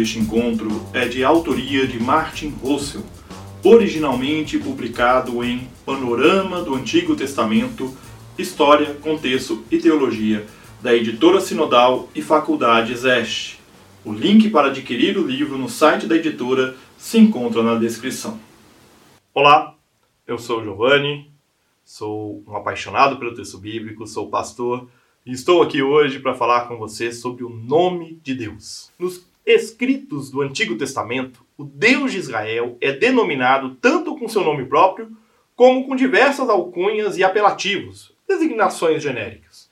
deste encontro é de autoria de Martin Russell, originalmente publicado em Panorama do Antigo Testamento, História, Contexto e Teologia, da editora Sinodal e Faculdade Zeste. O link para adquirir o livro no site da editora se encontra na descrição. Olá, eu sou Giovanni, sou um apaixonado pelo texto bíblico, sou pastor e estou aqui hoje para falar com você sobre o nome de Deus. Nos escritos do Antigo Testamento, o Deus de Israel é denominado tanto com seu nome próprio, como com diversas alcunhas e apelativos, designações genéricas.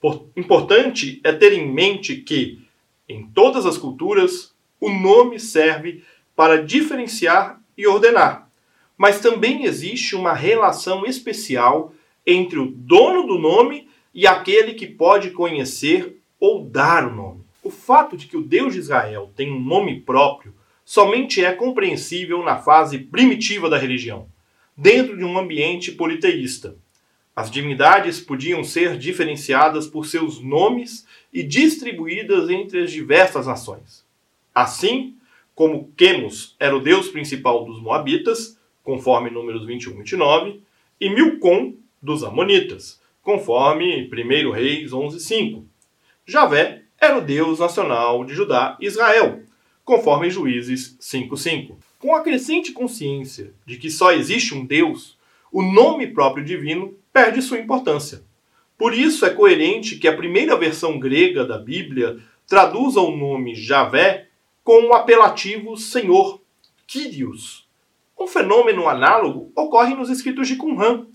Por, importante é ter em mente que, em todas as culturas, o nome serve para diferenciar e ordenar, mas também existe uma relação especial entre o dono do nome e aquele que pode conhecer ou dar o nome. O fato de que o Deus de Israel tem um nome próprio somente é compreensível na fase primitiva da religião, dentro de um ambiente politeísta. As divindades podiam ser diferenciadas por seus nomes e distribuídas entre as diversas nações. Assim, como Quemos era o deus principal dos Moabitas, conforme números 21 e 29, e Milcom dos Amonitas, conforme 1 Reis 11:5. Javé era o deus nacional de Judá e Israel, conforme Juízes 5:5. Com a crescente consciência de que só existe um Deus, o nome próprio divino perde sua importância. Por isso é coerente que a primeira versão grega da Bíblia traduza o nome Javé com o apelativo Senhor, Kyrios. Um fenômeno análogo ocorre nos escritos de Qumran,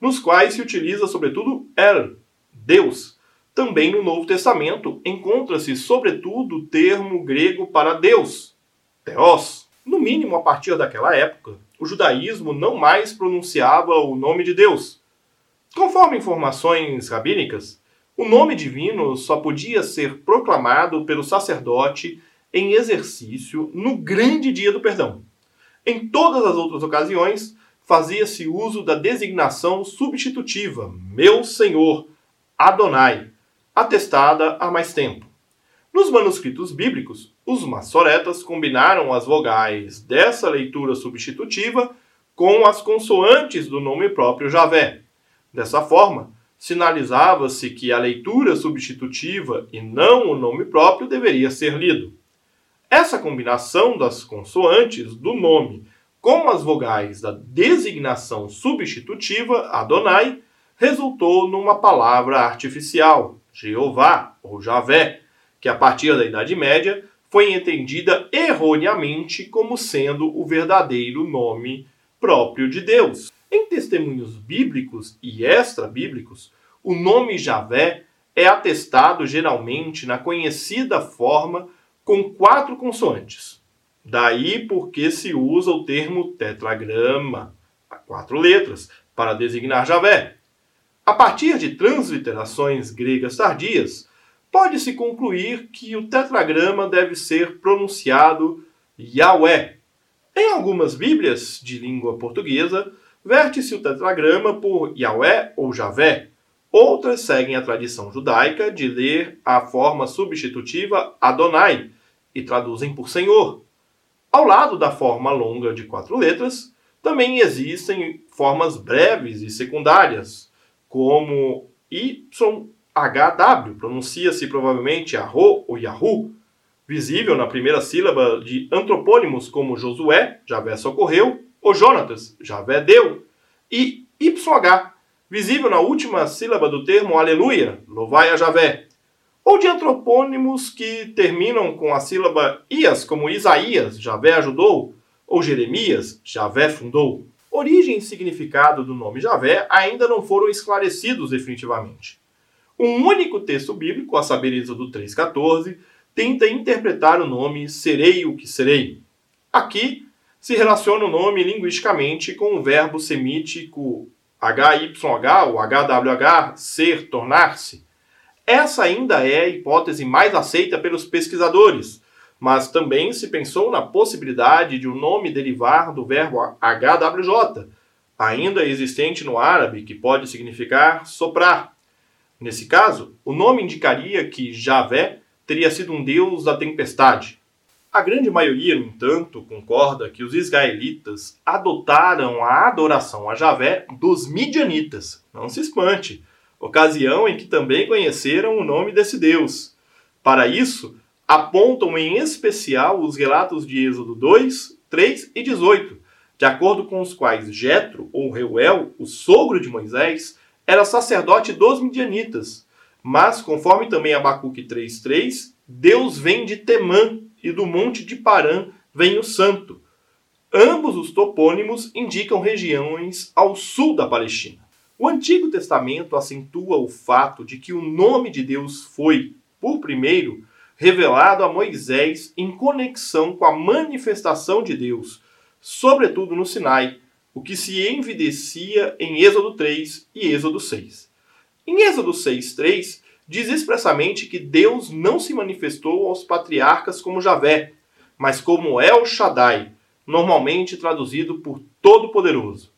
nos quais se utiliza sobretudo El, Deus. Também no Novo Testamento encontra-se sobretudo o termo grego para Deus, Theos. No mínimo a partir daquela época, o judaísmo não mais pronunciava o nome de Deus. Conforme informações rabínicas, o nome divino só podia ser proclamado pelo sacerdote em exercício no grande dia do perdão. Em todas as outras ocasiões, fazia-se uso da designação substitutiva, meu senhor, Adonai, atestada há mais tempo. Nos manuscritos bíblicos, os maçoretas combinaram as vogais dessa leitura substitutiva com as consoantes do nome próprio Javé. Dessa forma, sinalizava-se que a leitura substitutiva e não o nome próprio deveria ser lido. Essa combinação das consoantes do nome com as vogais da designação substitutiva, Adonai, resultou numa palavra artificial, Jeová ou Javé, que a partir da Idade Média foi entendida erroneamente como sendo o verdadeiro nome próprio de Deus. Em testemunhos bíblicos e extra-bíblicos, o nome Javé é atestado geralmente na conhecida forma com quatro consoantes. Daí porque se usa o termo tetragrama, a quatro letras, para designar Javé. A partir de transliterações gregas tardias, pode-se concluir que o tetragrama deve ser pronunciado Yahweh. Em algumas Bíblias de língua portuguesa, verte-se o tetragrama por Yahweh ou Javé. Outras seguem a tradição judaica de ler a forma substitutiva Adonai e traduzem por Senhor. Ao lado da forma longa de quatro letras, também existem formas breves e secundárias, como YHW, pronuncia-se provavelmente Arro ou Yahoo, visível na primeira sílaba de antropônimos como Josué, Javé socorreu, ou Jonatas, Javé deu, e YH, visível na última sílaba do termo Aleluia, louvai a Javé, ou de antropônimos que terminam com a sílaba Ias, como Isaías, Javé ajudou, ou Jeremias, Javé fundou. Origem e significado do nome Javé ainda não foram esclarecidos definitivamente. Um único texto bíblico, a saber Êxodo 3,14, tenta interpretar o nome serei o que serei. Aqui se relaciona o nome linguisticamente com o verbo semítico HYH ou HWH, ser, tornar-se, essa ainda é a hipótese mais aceita pelos pesquisadores, mas também se pensou na possibilidade de o um nome derivar do verbo HWJ, ainda existente no árabe, que pode significar soprar. Nesse caso, o nome indicaria que Javé teria sido um deus da tempestade. A grande maioria, no entanto, concorda que os israelitas adotaram a adoração a Javé dos midianitas. Não se espante, ocasião em que também conheceram o nome desse Deus. Para isso, apontam em especial os relatos de Êxodo 2, 3 e 18, de acordo com os quais Jetro ou Reuel, o sogro de Moisés, era sacerdote dos midianitas. Mas, conforme também Abacuque 3:3, Deus vem de Temã e do monte de Parã vem o santo. Ambos os topônimos indicam regiões ao sul da Palestina. O Antigo Testamento acentua o fato de que o nome de Deus foi, por primeiro, revelado a Moisés em conexão com a manifestação de Deus, sobretudo no Sinai, o que se evidencia em Êxodo 3 e Êxodo 6. Em Êxodo 6:3 diz expressamente que Deus não se manifestou aos patriarcas como Javé, mas como El Shaddai, normalmente traduzido por Todo-Poderoso.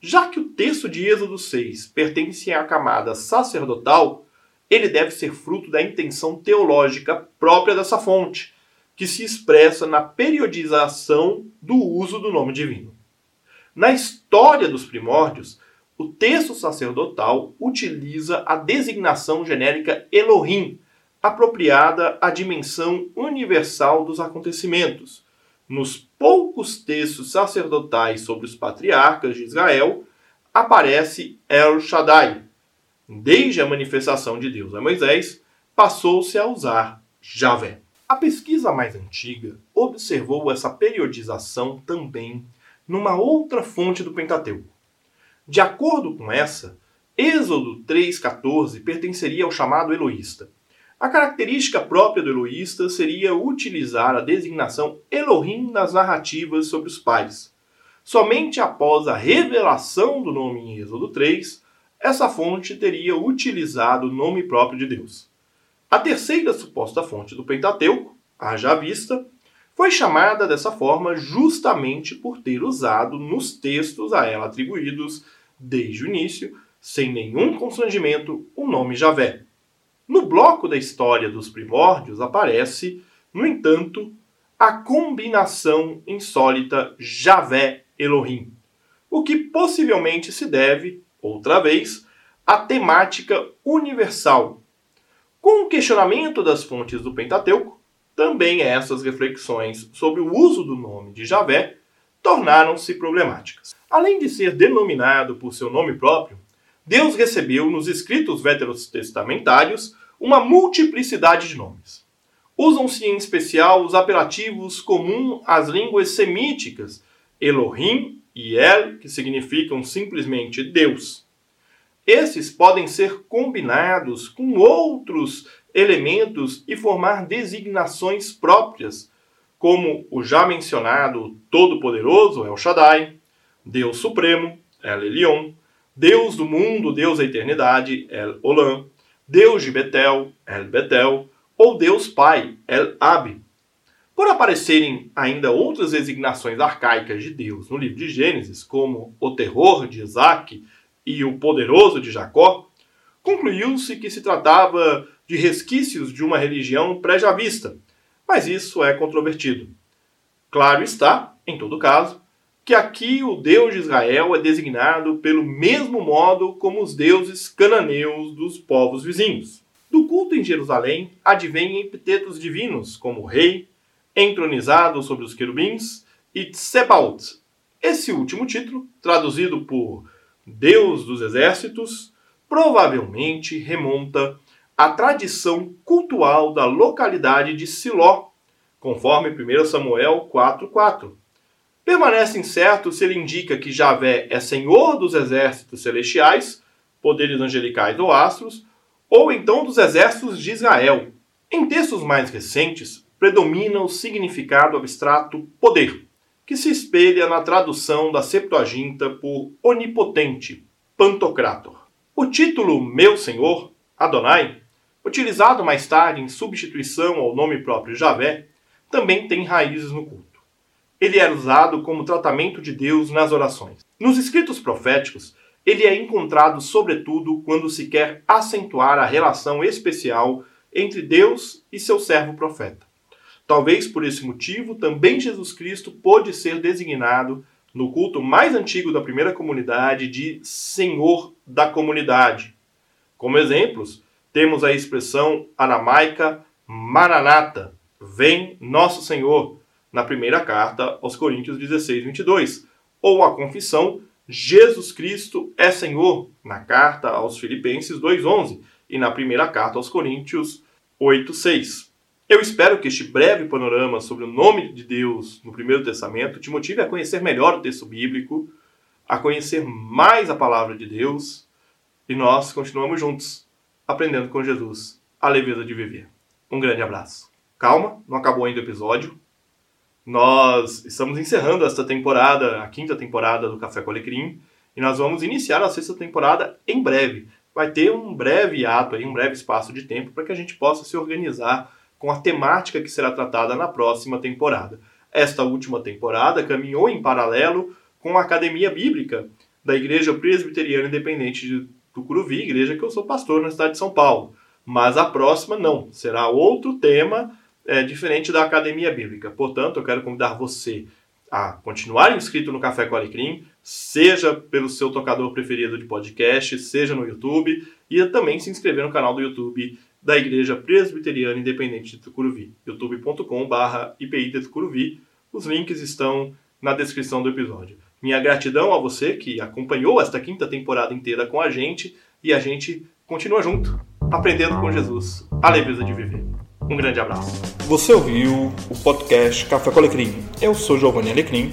Já que o texto de Êxodo 6 pertence à camada sacerdotal, ele deve ser fruto da intenção teológica própria dessa fonte, que se expressa na periodização do uso do nome divino. Na história dos primórdios, o texto sacerdotal utiliza a designação genérica Elohim, apropriada à dimensão universal dos acontecimentos. Nos poucos textos sacerdotais sobre os patriarcas de Israel, aparece El Shaddai. Desde a manifestação de Deus a Moisés, passou-se a usar Javé. A pesquisa mais antiga observou essa periodização também numa outra fonte do Pentateuco. De acordo com essa, Êxodo 3,14 pertenceria ao chamado Eloísta. A característica própria do Eloísta seria utilizar a designação Elohim nas narrativas sobre os pais. Somente após a revelação do nome em Êxodo 3, essa fonte teria utilizado o nome próprio de Deus. A terceira suposta fonte do Pentateuco, a já vista, foi chamada dessa forma justamente por ter usado nos textos a ela atribuídos, desde o início, sem nenhum constrangimento, o nome Javé. No bloco da história dos primórdios aparece, no entanto, a combinação insólita Javé-Elohim, o que possivelmente se deve, outra vez, à temática universal. Com o questionamento das fontes do Pentateuco, também essas reflexões sobre o uso do nome de Javé tornaram-se problemáticas. Além de ser denominado por seu nome próprio, Deus recebeu nos escritos veterotestamentários uma multiplicidade de nomes. Usam-se em especial os apelativos comuns às línguas semíticas, Elohim e El, que significam simplesmente Deus. Esses podem ser combinados com outros elementos e formar designações próprias, como o já mencionado Todo-Poderoso, El Shaddai, Deus Supremo, El Elyon, Deus do mundo, Deus da eternidade, El Olam, Deus de Betel, El Betel, ou Deus Pai, El Ab. Por aparecerem ainda outras designações arcaicas de Deus no livro de Gênesis, como o terror de Isaac e o poderoso de Jacó, concluiu-se que se tratava de resquícios de uma religião pré-javista, mas isso é controvertido. Claro está, em todo caso, que aqui o Deus de Israel é designado pelo mesmo modo como os deuses cananeus dos povos vizinhos. Do culto em Jerusalém advêm epitetos divinos, como rei, entronizado sobre os querubins e Tsebaut. Esse último título, traduzido por Deus dos exércitos, provavelmente remonta à tradição cultual da localidade de Siló, conforme 1 Samuel 4:4. Permanece incerto se ele indica que Javé é senhor dos exércitos celestiais, poderes angelicais ou astros, ou então dos exércitos de Israel. Em textos mais recentes, predomina o significado abstrato poder, que se espelha na tradução da Septuaginta por onipotente, pantocrator. O título Meu Senhor, Adonai, utilizado mais tarde em substituição ao nome próprio Javé, também tem raízes no culto. Ele é usado como tratamento de Deus nas orações. Nos escritos proféticos, ele é encontrado sobretudo quando se quer acentuar a relação especial entre Deus e seu servo profeta. Talvez por esse motivo, também Jesus Cristo pôde ser designado no culto mais antigo da primeira comunidade de Senhor da comunidade. Como exemplos, temos a expressão aramaica Maranata, vem nosso Senhor, na primeira carta aos Coríntios 16, 22, ou a confissão Jesus Cristo é Senhor, na carta aos Filipenses 2,11 e na primeira carta aos Coríntios 8,6. Eu espero que este breve panorama sobre o nome de Deus no Primeiro Testamento te motive a conhecer melhor o texto bíblico, a conhecer mais a palavra de Deus e nós continuamos juntos, aprendendo com Jesus a leveza de viver. Um grande abraço. Calma, não acabou ainda o episódio. Nós estamos encerrando esta temporada, a quinta temporada do Café com Alecrim, e nós vamos iniciar a sexta temporada em breve. Vai ter um breve ato, aí, um breve espaço de tempo para que a gente possa se organizar com a temática que será tratada na próxima temporada. Esta última temporada caminhou em paralelo com a Academia Bíblica da Igreja Presbiteriana Independente de Tucuruvi, igreja que eu sou pastor na cidade de São Paulo. Mas a próxima não, será outro tema é, diferente da Academia Bíblica. Portanto, eu quero convidar você a continuar inscrito no Café com Alecrim, seja pelo seu tocador preferido de podcast, seja no YouTube, e também se inscrever no canal do YouTube da Igreja Presbiteriana Independente de Tucuruvi, youtube.com.br IPI de Tucuruvi. Os links estão na descrição do episódio. Minha gratidão a você que acompanhou esta quinta temporada inteira com a gente e a gente continua junto, aprendendo com Jesus a leveza de viver. Um grande abraço. Você ouviu o podcast Café com Alecrim. Eu sou Giovanni Alecrim,